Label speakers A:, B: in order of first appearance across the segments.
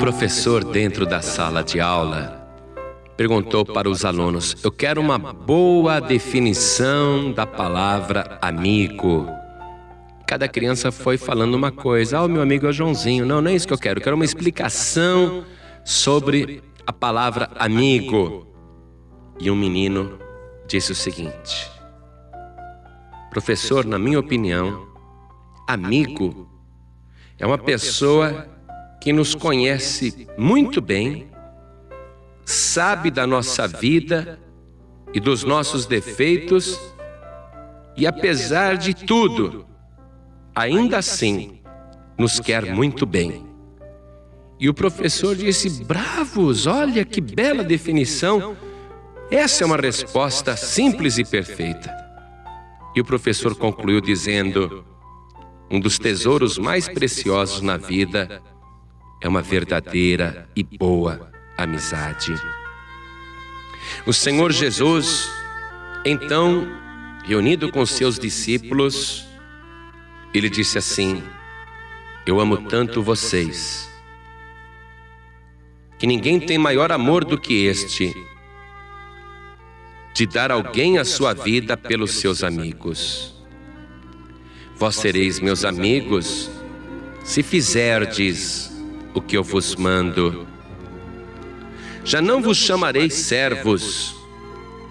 A: professor, dentro da sala de aula, perguntou para os alunos: Eu quero uma boa definição da palavra amigo. Cada criança foi falando uma coisa. Ah, o meu amigo é o Joãozinho. Não, não é isso que eu quero. Eu quero uma explicação sobre a palavra amigo. E um menino disse o seguinte: Professor, na minha opinião, amigo é uma pessoa que nos conhece muito bem, sabe da nossa vida e dos nossos defeitos, e apesar de tudo, ainda assim nos quer muito bem. E o professor disse: Bravos, olha que bela definição. Essa é uma resposta simples e perfeita. E o professor concluiu dizendo: Um dos tesouros mais preciosos na vida é uma verdadeira e boa amizade. O Senhor Jesus, então, reunido com seus discípulos, ele disse assim: Eu amo tanto vocês, que ninguém tem maior amor do que este, de dar alguém a sua vida pelos seus amigos. Vós sereis meus amigos se fizerdes o que eu vos mando. Já não vos chamarei servos,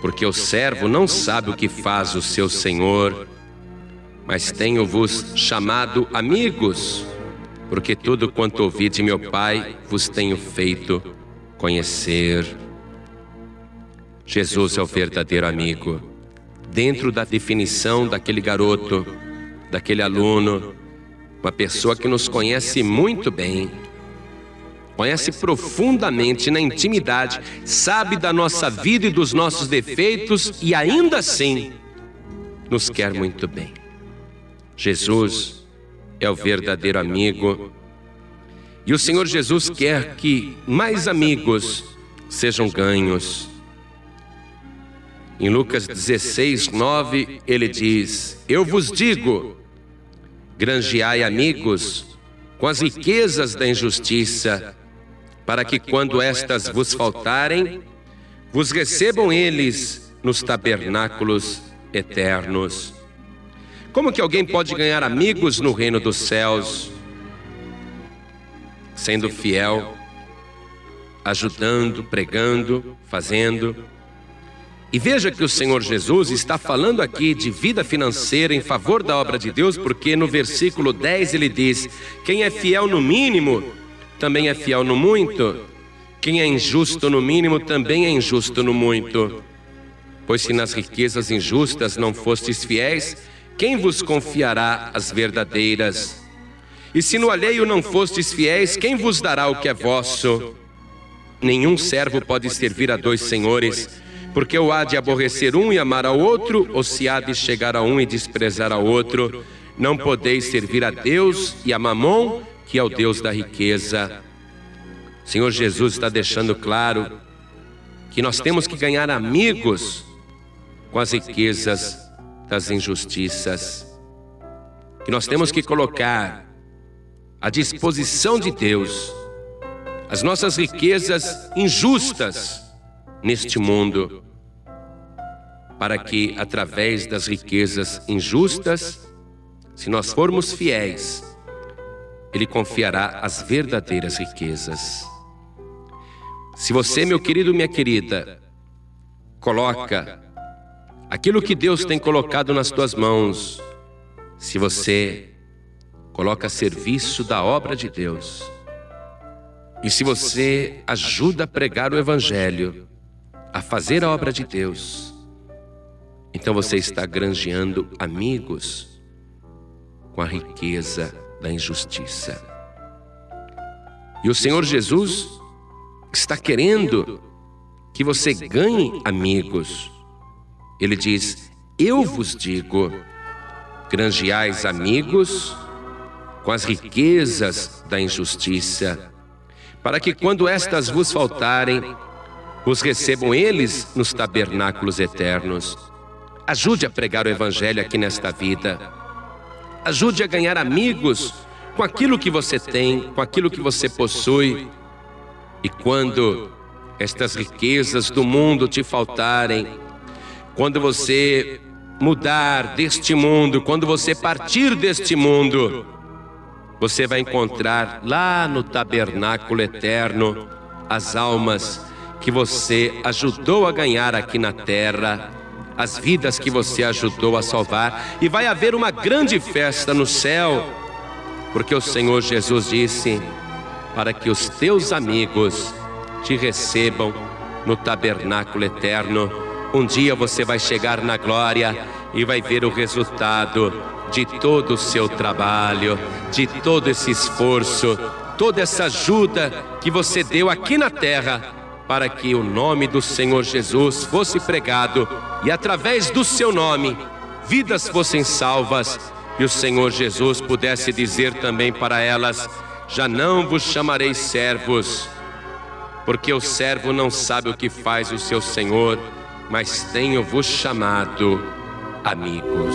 A: porque o servo não sabe o que faz o seu senhor, mas tenho-vos chamado amigos, porque tudo quanto ouvi de meu Pai vos tenho feito conhecer. Jesus é o verdadeiro amigo, dentro da definição daquele garoto, daquele aluno, uma pessoa que nos conhece muito bem conhece profundamente na intimidade, sabe da nossa vida e dos nossos defeitos e ainda assim nos quer muito bem. Jesus é o verdadeiro amigo e o Senhor Jesus quer que mais amigos sejam ganhos. Em Lucas 16, 9, ele diz: Eu vos digo, granjeai amigos com as riquezas da injustiça para que quando estas vos faltarem, vos recebam eles nos tabernáculos eternos. Como que alguém pode ganhar amigos no reino dos céus? Sendo fiel, ajudando, pregando, fazendo. E veja que o Senhor Jesus está falando aqui de vida financeira em favor da obra de Deus, porque no versículo 10 ele diz: Quem é fiel no mínimo, também é fiel no muito. Quem é injusto no mínimo também é injusto no muito. Pois se nas riquezas injustas não fostes fiéis, quem vos confiará as verdadeiras? E se no alheio não fostes fiéis, quem vos dará o que é vosso? Nenhum servo pode servir a dois senhores, porque ou há de aborrecer um e amar ao outro, ou se há de chegar a um e desprezar ao outro. Não podeis servir a Deus e a Mamon, que é o Deus da riqueza. O Senhor Jesus está deixando claro que nós temos que ganhar amigos com as riquezas das injustiças. Que nós temos que colocar à disposição de Deus as nossas riquezas injustas neste mundo, para que através das riquezas injustas, se nós formos fiéis, ele confiará as verdadeiras riquezas. Se você, meu querido, minha querida, coloca aquilo que Deus tem colocado nas tuas mãos, se você coloca a serviço da obra de Deus, e se você ajuda a pregar o Evangelho, a fazer a obra de Deus, então você está granjeando amigos com a riqueza da injustiça. E o Senhor Jesus está querendo que você ganhe amigos. Ele diz: Eu vos digo, granjeais amigos com as riquezas da injustiça, para que quando estas vos faltarem, os recebam eles nos tabernáculos eternos. Ajude a pregar o Evangelho aqui nesta vida Ajude a ganhar amigos com aquilo que você tem, com aquilo que você possui. E quando estas riquezas do mundo te faltarem, quando você mudar deste mundo, quando você partir deste mundo, você vai encontrar lá no tabernáculo eterno as almas que você ajudou a ganhar aqui na terra, as vidas que você ajudou a salvar, e vai haver uma grande festa no céu, porque o Senhor Jesus disse: para que os teus amigos te recebam no tabernáculo eterno. Um dia você vai chegar na glória e vai ver o resultado de todo o seu trabalho, de todo esse esforço, toda essa ajuda que você deu aqui na terra para que o nome do Senhor Jesus fosse pregado e através do seu nome vidas fossem salvas e o Senhor Jesus pudesse dizer também para elas: Já não vos chamarei servos, porque o servo não sabe o que faz o seu Senhor, mas tenho-vos chamado amigos.